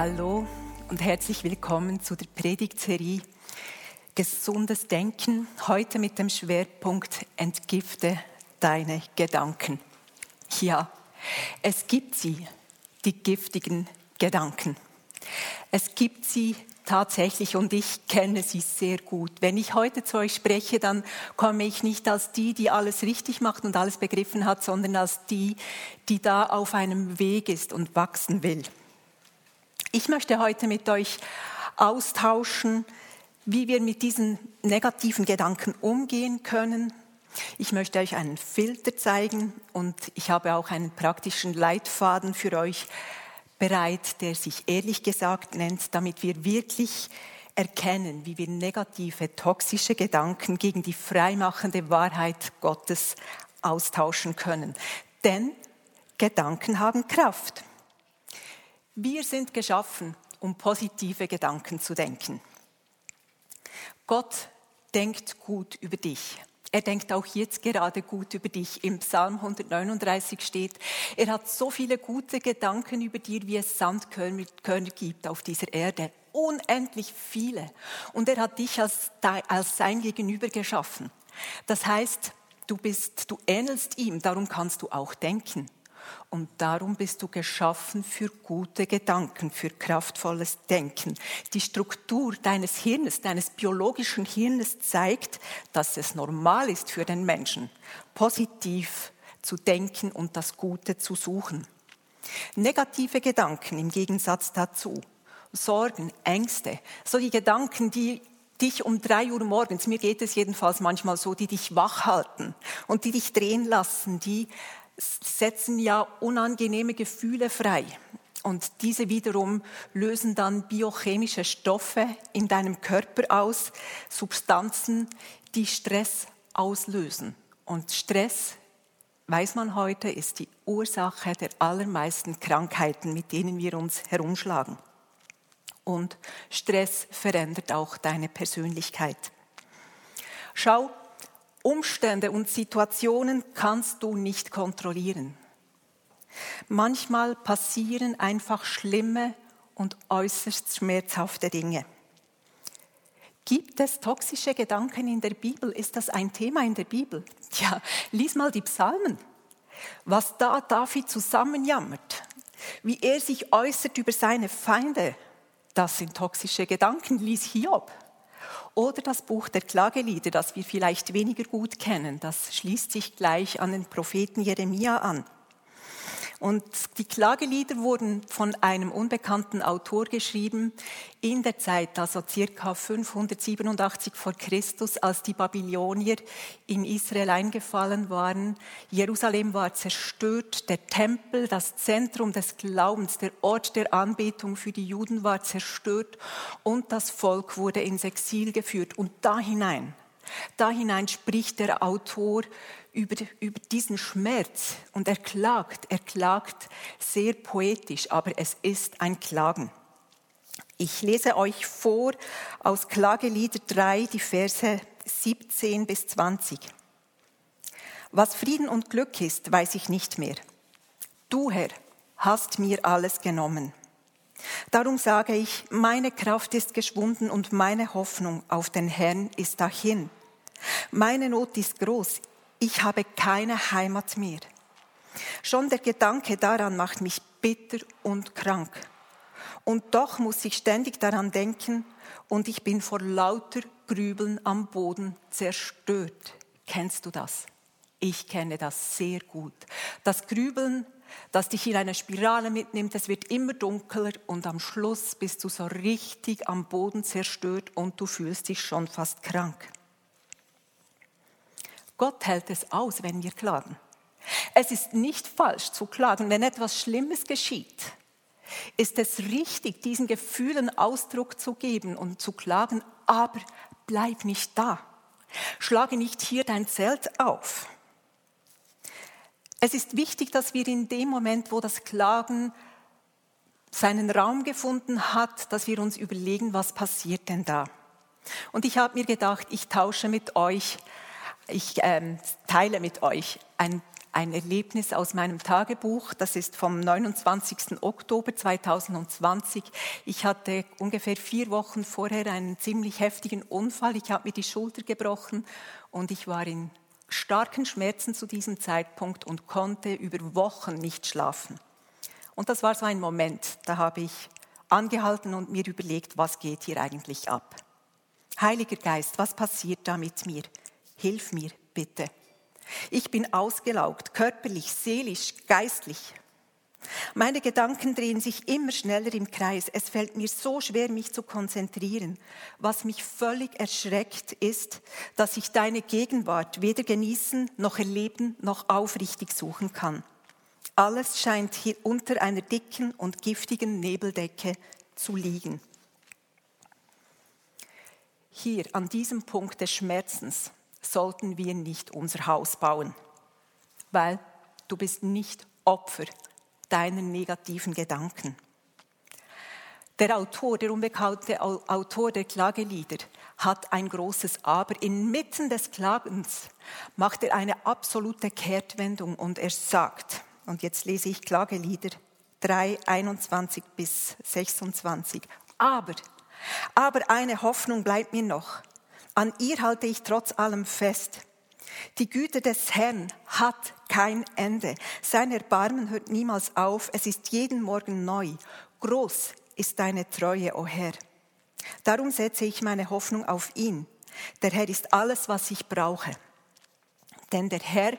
Hallo und herzlich willkommen zu der Predigtserie Gesundes Denken. Heute mit dem Schwerpunkt Entgifte deine Gedanken. Ja, es gibt sie, die giftigen Gedanken. Es gibt sie tatsächlich und ich kenne sie sehr gut. Wenn ich heute zu euch spreche, dann komme ich nicht als die, die alles richtig macht und alles begriffen hat, sondern als die, die da auf einem Weg ist und wachsen will. Ich möchte heute mit euch austauschen, wie wir mit diesen negativen Gedanken umgehen können. Ich möchte euch einen Filter zeigen und ich habe auch einen praktischen Leitfaden für euch bereit, der sich ehrlich gesagt nennt, damit wir wirklich erkennen, wie wir negative, toxische Gedanken gegen die freimachende Wahrheit Gottes austauschen können. Denn Gedanken haben Kraft. Wir sind geschaffen, um positive Gedanken zu denken. Gott denkt gut über dich. Er denkt auch jetzt gerade gut über dich. Im Psalm 139 steht, er hat so viele gute Gedanken über dir, wie es Sandkörner gibt auf dieser Erde. Unendlich viele. Und er hat dich als, als sein Gegenüber geschaffen. Das heißt, du bist, du ähnelst ihm, darum kannst du auch denken. Und darum bist du geschaffen für gute Gedanken, für kraftvolles Denken. Die Struktur deines Hirnes, deines biologischen Hirnes zeigt, dass es normal ist für den Menschen, positiv zu denken und das Gute zu suchen. Negative Gedanken im Gegensatz dazu, Sorgen, Ängste, so die Gedanken, die dich um drei Uhr morgens, mir geht es jedenfalls manchmal so, die dich wach halten und die dich drehen lassen, die setzen ja unangenehme Gefühle frei. Und diese wiederum lösen dann biochemische Stoffe in deinem Körper aus, Substanzen, die Stress auslösen. Und Stress, weiß man heute, ist die Ursache der allermeisten Krankheiten, mit denen wir uns herumschlagen. Und Stress verändert auch deine Persönlichkeit. Schau, Umstände und Situationen kannst du nicht kontrollieren. Manchmal passieren einfach schlimme und äußerst schmerzhafte Dinge. Gibt es toxische Gedanken in der Bibel? Ist das ein Thema in der Bibel? Ja, lies mal die Psalmen. Was da David zusammenjammert, wie er sich äußert über seine Feinde, das sind toxische Gedanken. Lies Hiob. Oder das Buch der Klagelieder, das wir vielleicht weniger gut kennen, das schließt sich gleich an den Propheten Jeremia an. Und die Klagelieder wurden von einem unbekannten Autor geschrieben in der Zeit, also circa 587 vor Christus, als die Babylonier in Israel eingefallen waren. Jerusalem war zerstört, der Tempel, das Zentrum des Glaubens, der Ort der Anbetung für die Juden war zerstört und das Volk wurde ins Exil geführt. Und da hinein, da hinein spricht der Autor über, über diesen Schmerz und er klagt, er klagt sehr poetisch, aber es ist ein Klagen. Ich lese euch vor aus Klagelieder 3 die Verse 17 bis 20. Was Frieden und Glück ist, weiß ich nicht mehr. Du, Herr, hast mir alles genommen. Darum sage ich, meine Kraft ist geschwunden und meine Hoffnung auf den Herrn ist dahin. Meine Not ist groß, ich habe keine Heimat mehr. Schon der Gedanke daran macht mich bitter und krank. Und doch muss ich ständig daran denken und ich bin vor lauter Grübeln am Boden zerstört. Kennst du das? Ich kenne das sehr gut. Das Grübeln, das dich in eine Spirale mitnimmt, es wird immer dunkler und am Schluss bist du so richtig am Boden zerstört und du fühlst dich schon fast krank. Gott hält es aus, wenn wir klagen. Es ist nicht falsch zu klagen, wenn etwas Schlimmes geschieht. ist es richtig, diesen Gefühlen Ausdruck zu geben und zu klagen, aber bleib nicht da. Schlage nicht hier dein Zelt auf. Es ist wichtig, dass wir in dem Moment, wo das Klagen seinen Raum gefunden hat, dass wir uns überlegen, was passiert denn da. Und ich habe mir gedacht, ich tausche mit euch, ich ähm, teile mit euch ein ein Erlebnis aus meinem Tagebuch. Das ist vom 29. Oktober 2020. Ich hatte ungefähr vier Wochen vorher einen ziemlich heftigen Unfall. Ich habe mir die Schulter gebrochen und ich war in starken Schmerzen zu diesem Zeitpunkt und konnte über Wochen nicht schlafen. Und das war so ein Moment, da habe ich angehalten und mir überlegt, was geht hier eigentlich ab? Heiliger Geist, was passiert da mit mir? Hilf mir bitte. Ich bin ausgelaugt, körperlich, seelisch, geistlich. Meine Gedanken drehen sich immer schneller im Kreis. Es fällt mir so schwer, mich zu konzentrieren. Was mich völlig erschreckt, ist, dass ich deine Gegenwart weder genießen noch erleben noch aufrichtig suchen kann. Alles scheint hier unter einer dicken und giftigen Nebeldecke zu liegen. Hier an diesem Punkt des Schmerzens sollten wir nicht unser Haus bauen, weil du bist nicht Opfer deiner negativen Gedanken. Der Autor, der unbekannte Autor der Klagelieder, hat ein großes Aber. Inmitten des Klagens macht er eine absolute Kehrtwendung und er sagt, und jetzt lese ich Klagelieder 3, 21 bis 26, aber, aber eine Hoffnung bleibt mir noch. An ihr halte ich trotz allem fest. Die Güte des Herrn hat kein Ende. Sein Erbarmen hört niemals auf. Es ist jeden Morgen neu. Groß ist deine Treue, o oh Herr. Darum setze ich meine Hoffnung auf ihn. Der Herr ist alles, was ich brauche. Denn der Herr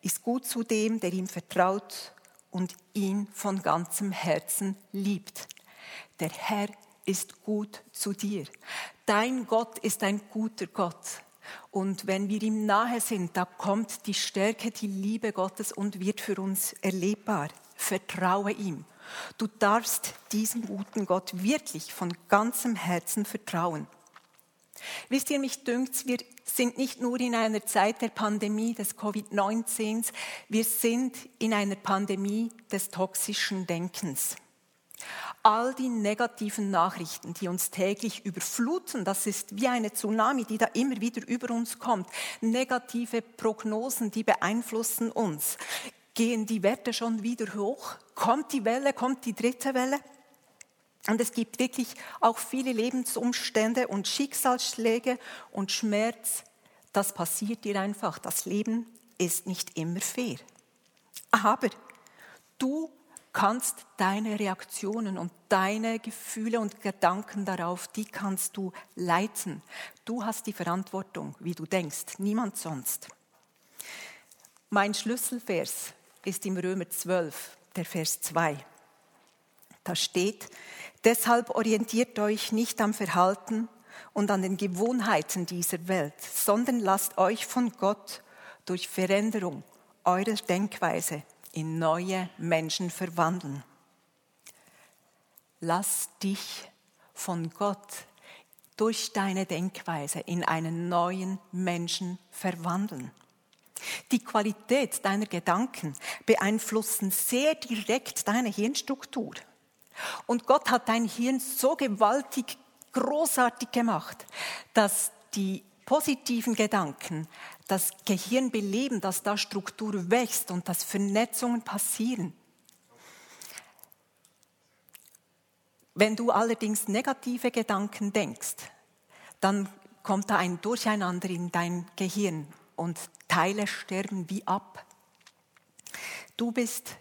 ist gut zu dem, der ihm vertraut und ihn von ganzem Herzen liebt. Der Herr ist gut zu dir. Dein Gott ist ein guter Gott. Und wenn wir ihm nahe sind, da kommt die Stärke, die Liebe Gottes und wird für uns erlebbar. Vertraue ihm. Du darfst diesem guten Gott wirklich von ganzem Herzen vertrauen. Wisst ihr, mich dünkt, wir sind nicht nur in einer Zeit der Pandemie des Covid-19, wir sind in einer Pandemie des toxischen Denkens all die negativen Nachrichten, die uns täglich überfluten, das ist wie eine Tsunami, die da immer wieder über uns kommt. Negative Prognosen, die beeinflussen uns. Gehen die Werte schon wieder hoch? Kommt die Welle, kommt die dritte Welle? Und es gibt wirklich auch viele Lebensumstände und Schicksalsschläge und Schmerz. Das passiert dir einfach. Das Leben ist nicht immer fair. Aber du kannst deine Reaktionen und deine Gefühle und Gedanken darauf, die kannst du leiten. Du hast die Verantwortung, wie du denkst, niemand sonst. Mein Schlüsselvers ist im Römer 12, der Vers 2. Da steht, deshalb orientiert euch nicht am Verhalten und an den Gewohnheiten dieser Welt, sondern lasst euch von Gott durch Veränderung eurer Denkweise in neue Menschen verwandeln. Lass dich von Gott durch deine Denkweise in einen neuen Menschen verwandeln. Die Qualität deiner Gedanken beeinflussen sehr direkt deine Hirnstruktur. Und Gott hat dein Hirn so gewaltig großartig gemacht, dass die positiven Gedanken das Gehirn beleben, dass da Struktur wächst und dass Vernetzungen passieren. Wenn du allerdings negative Gedanken denkst, dann kommt da ein Durcheinander in dein Gehirn und Teile sterben wie ab. Du bist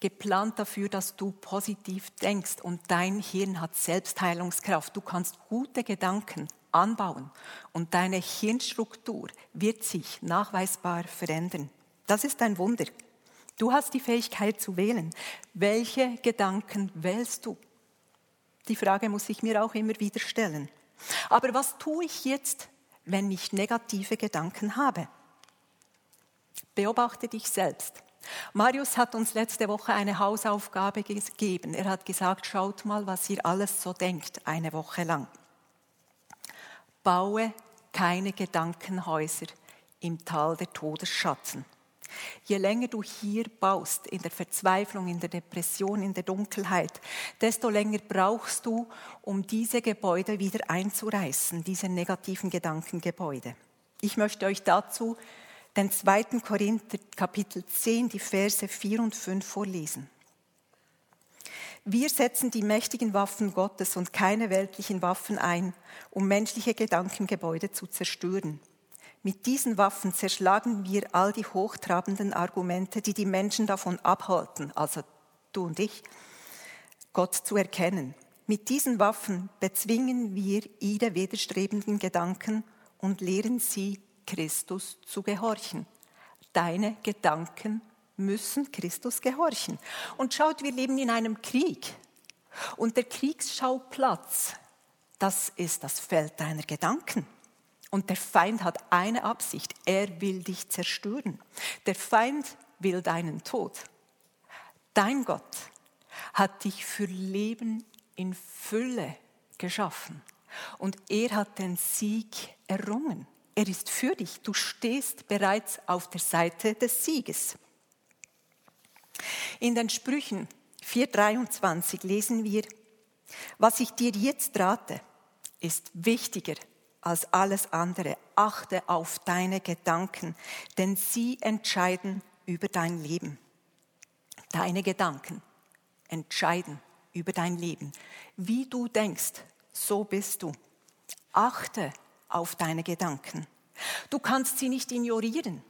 geplant dafür, dass du positiv denkst und dein Hirn hat Selbstheilungskraft. Du kannst gute Gedanken anbauen und deine Hirnstruktur wird sich nachweisbar verändern. Das ist ein Wunder. Du hast die Fähigkeit zu wählen. Welche Gedanken wählst du? Die Frage muss ich mir auch immer wieder stellen. Aber was tue ich jetzt, wenn ich negative Gedanken habe? Beobachte dich selbst. Marius hat uns letzte Woche eine Hausaufgabe gegeben. Er hat gesagt, schaut mal, was ihr alles so denkt, eine Woche lang. Baue keine Gedankenhäuser im Tal der Todesschatten. Je länger du hier baust, in der Verzweiflung, in der Depression, in der Dunkelheit, desto länger brauchst du, um diese Gebäude wieder einzureißen, diese negativen Gedankengebäude. Ich möchte euch dazu den 2. Korinther Kapitel 10, die Verse 4 und 5 vorlesen. Wir setzen die mächtigen Waffen Gottes und keine weltlichen Waffen ein, um menschliche Gedankengebäude zu zerstören. Mit diesen Waffen zerschlagen wir all die hochtrabenden Argumente, die die Menschen davon abhalten, also du und ich, Gott zu erkennen. Mit diesen Waffen bezwingen wir ihre widerstrebenden Gedanken und lehren sie, Christus zu gehorchen. Deine Gedanken müssen Christus gehorchen. Und schaut, wir leben in einem Krieg. Und der Kriegsschauplatz, das ist das Feld deiner Gedanken. Und der Feind hat eine Absicht, er will dich zerstören. Der Feind will deinen Tod. Dein Gott hat dich für Leben in Fülle geschaffen. Und er hat den Sieg errungen. Er ist für dich. Du stehst bereits auf der Seite des Sieges. In den Sprüchen 4.23 lesen wir, was ich dir jetzt rate, ist wichtiger als alles andere. Achte auf deine Gedanken, denn sie entscheiden über dein Leben. Deine Gedanken entscheiden über dein Leben. Wie du denkst, so bist du. Achte auf deine Gedanken. Du kannst sie nicht ignorieren.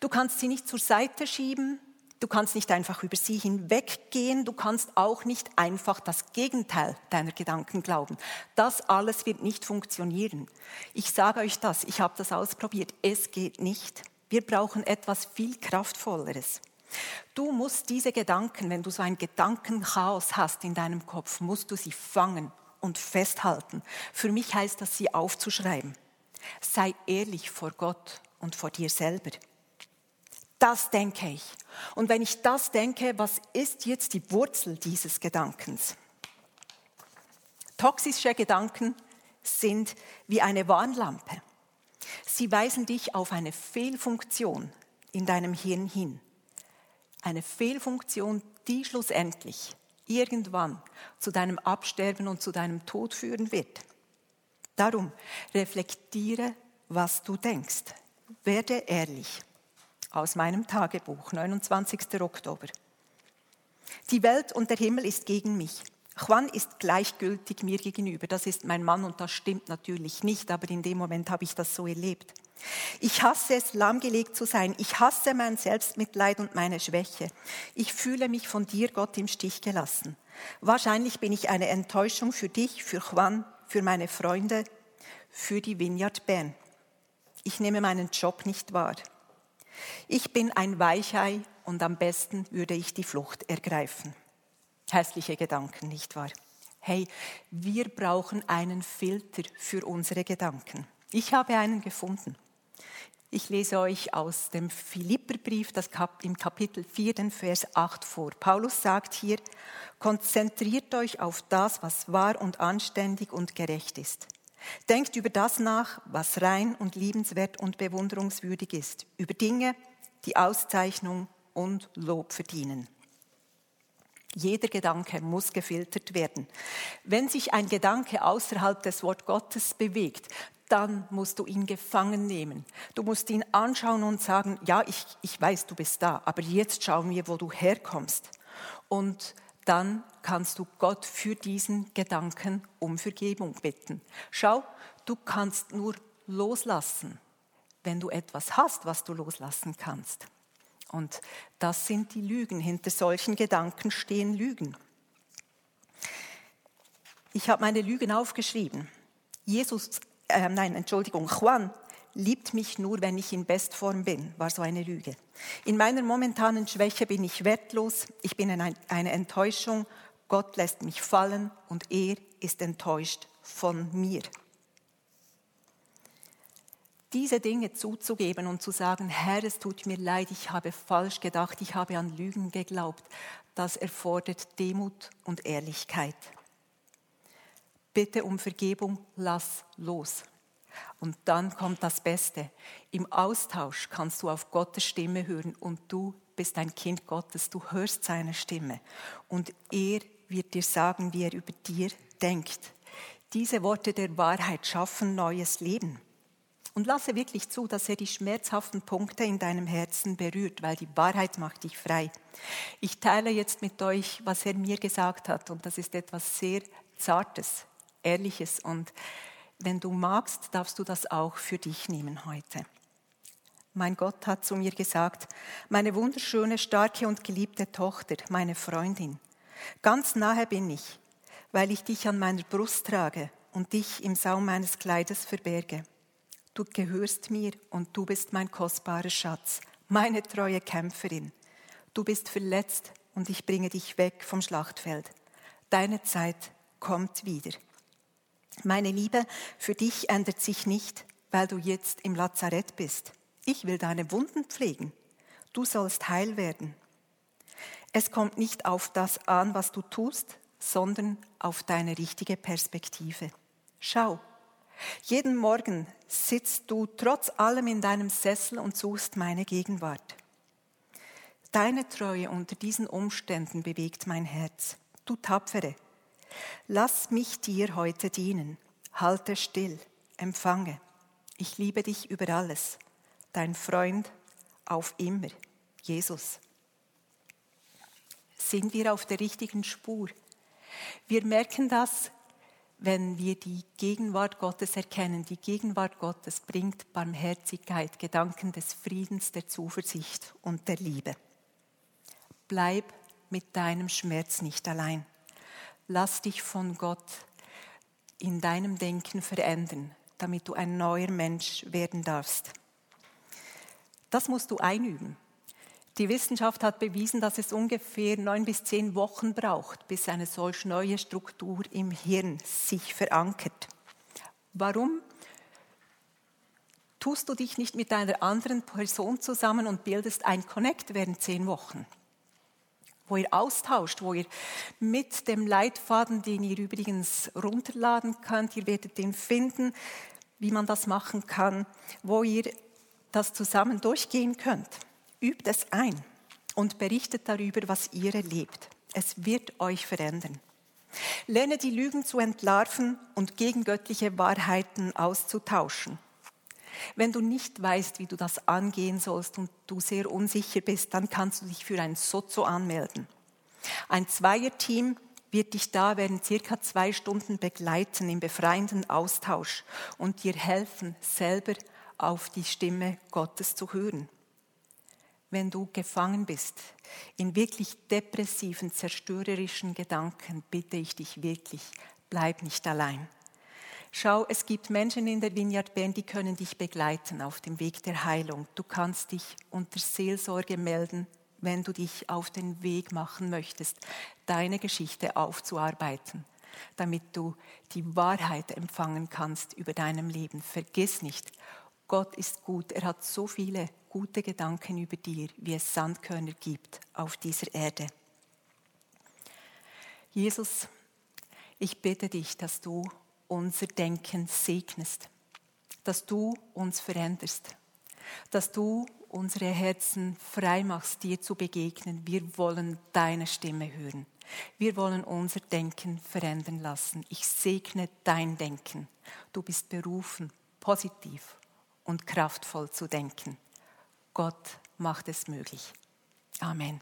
Du kannst sie nicht zur Seite schieben. Du kannst nicht einfach über sie hinweggehen. Du kannst auch nicht einfach das Gegenteil deiner Gedanken glauben. Das alles wird nicht funktionieren. Ich sage euch das, ich habe das ausprobiert. Es geht nicht. Wir brauchen etwas viel Kraftvolleres. Du musst diese Gedanken, wenn du so ein Gedankenchaos hast in deinem Kopf, musst du sie fangen und festhalten. Für mich heißt das, sie aufzuschreiben. Sei ehrlich vor Gott und vor dir selber. Das denke ich. Und wenn ich das denke, was ist jetzt die Wurzel dieses Gedankens? Toxische Gedanken sind wie eine Warnlampe. Sie weisen dich auf eine Fehlfunktion in deinem Hirn hin. Eine Fehlfunktion, die schlussendlich irgendwann zu deinem Absterben und zu deinem Tod führen wird. Darum reflektiere, was du denkst. Werde ehrlich. Aus meinem Tagebuch, 29. Oktober. Die Welt und der Himmel ist gegen mich. Juan ist gleichgültig mir gegenüber. Das ist mein Mann und das stimmt natürlich nicht, aber in dem Moment habe ich das so erlebt. Ich hasse es, lahmgelegt zu sein. Ich hasse mein Selbstmitleid und meine Schwäche. Ich fühle mich von dir, Gott, im Stich gelassen. Wahrscheinlich bin ich eine Enttäuschung für dich, für Juan, für meine Freunde, für die Vineyard Bern. Ich nehme meinen Job nicht wahr. Ich bin ein Weichei und am besten würde ich die Flucht ergreifen. Hässliche Gedanken, nicht wahr? Hey, wir brauchen einen Filter für unsere Gedanken. Ich habe einen gefunden. Ich lese euch aus dem Philipperbrief, das Kap im Kapitel 4, den Vers 8 vor. Paulus sagt hier, konzentriert euch auf das, was wahr und anständig und gerecht ist. Denkt über das nach, was rein und liebenswert und bewunderungswürdig ist, über Dinge, die Auszeichnung und Lob verdienen. Jeder Gedanke muss gefiltert werden. Wenn sich ein Gedanke außerhalb des Wort Gottes bewegt, dann musst du ihn gefangen nehmen. Du musst ihn anschauen und sagen, ja, ich, ich weiß, du bist da, aber jetzt schauen wir, wo du herkommst. Und dann kannst du Gott für diesen Gedanken um Vergebung bitten. Schau, du kannst nur loslassen, wenn du etwas hast, was du loslassen kannst. Und das sind die Lügen. Hinter solchen Gedanken stehen Lügen. Ich habe meine Lügen aufgeschrieben. Jesus, äh, nein, Entschuldigung, Juan liebt mich nur, wenn ich in Bestform bin, war so eine Lüge. In meiner momentanen Schwäche bin ich wertlos, ich bin eine Enttäuschung, Gott lässt mich fallen und er ist enttäuscht von mir. diese Dinge zuzugeben und zu sagen, Herr, es tut mir leid, ich habe falsch gedacht, ich habe an Lügen geglaubt, das erfordert Demut und Ehrlichkeit. Bitte um Vergebung, lass los. Und dann kommt das Beste. Im Austausch kannst du auf Gottes Stimme hören und du bist ein Kind Gottes, du hörst seine Stimme und er wird dir sagen, wie er über dir denkt. Diese Worte der Wahrheit schaffen neues Leben. Und lasse wirklich zu, dass er die schmerzhaften Punkte in deinem Herzen berührt, weil die Wahrheit macht dich frei. Ich teile jetzt mit euch, was er mir gesagt hat. Und das ist etwas sehr Zartes, Ehrliches. Und wenn du magst, darfst du das auch für dich nehmen heute. Mein Gott hat zu mir gesagt, meine wunderschöne, starke und geliebte Tochter, meine Freundin, ganz nahe bin ich, weil ich dich an meiner Brust trage und dich im Saum meines Kleides verberge. Du gehörst mir und du bist mein kostbarer Schatz, meine treue Kämpferin. Du bist verletzt und ich bringe dich weg vom Schlachtfeld. Deine Zeit kommt wieder. Meine Liebe für dich ändert sich nicht, weil du jetzt im Lazarett bist. Ich will deine Wunden pflegen. Du sollst heil werden. Es kommt nicht auf das an, was du tust, sondern auf deine richtige Perspektive. Schau, jeden Morgen sitzt du trotz allem in deinem Sessel und suchst meine Gegenwart. Deine Treue unter diesen Umständen bewegt mein Herz. Du Tapfere, lass mich dir heute dienen. Halte still, empfange. Ich liebe dich über alles. Dein Freund auf immer, Jesus. Sind wir auf der richtigen Spur? Wir merken das, wenn wir die Gegenwart Gottes erkennen. Die Gegenwart Gottes bringt Barmherzigkeit, Gedanken des Friedens, der Zuversicht und der Liebe. Bleib mit deinem Schmerz nicht allein. Lass dich von Gott in deinem Denken verändern, damit du ein neuer Mensch werden darfst. Das musst du einüben. Die Wissenschaft hat bewiesen, dass es ungefähr neun bis zehn Wochen braucht, bis eine solch neue Struktur im Hirn sich verankert. Warum tust du dich nicht mit einer anderen Person zusammen und bildest ein Connect während zehn Wochen? Wo ihr austauscht, wo ihr mit dem Leitfaden, den ihr übrigens runterladen könnt, ihr werdet den finden, wie man das machen kann, wo ihr das zusammen durchgehen könnt. Übt es ein und berichtet darüber, was ihr erlebt. Es wird euch verändern. Lerne die Lügen zu entlarven und gegen göttliche Wahrheiten auszutauschen. Wenn du nicht weißt, wie du das angehen sollst und du sehr unsicher bist, dann kannst du dich für ein Sozo anmelden. Ein Zweierteam wird dich da während circa zwei Stunden begleiten im befreienden Austausch und dir helfen, selber auf die Stimme Gottes zu hören wenn du gefangen bist in wirklich depressiven, zerstörerischen Gedanken, bitte ich dich wirklich, bleib nicht allein. Schau, es gibt Menschen in der Vineyard Bern, die können dich begleiten auf dem Weg der Heilung. Du kannst dich unter Seelsorge melden, wenn du dich auf den Weg machen möchtest, deine Geschichte aufzuarbeiten, damit du die Wahrheit empfangen kannst über deinem Leben. Vergiss nicht, Gott ist gut. Er hat so viele gute Gedanken über dir, wie es Sandkörner gibt auf dieser Erde. Jesus, ich bitte dich, dass du unser Denken segnest, dass du uns veränderst, dass du unsere Herzen frei machst, dir zu begegnen. Wir wollen deine Stimme hören. Wir wollen unser Denken verändern lassen. Ich segne dein Denken. Du bist berufen, positiv und kraftvoll zu denken. Gott macht es möglich. Amen.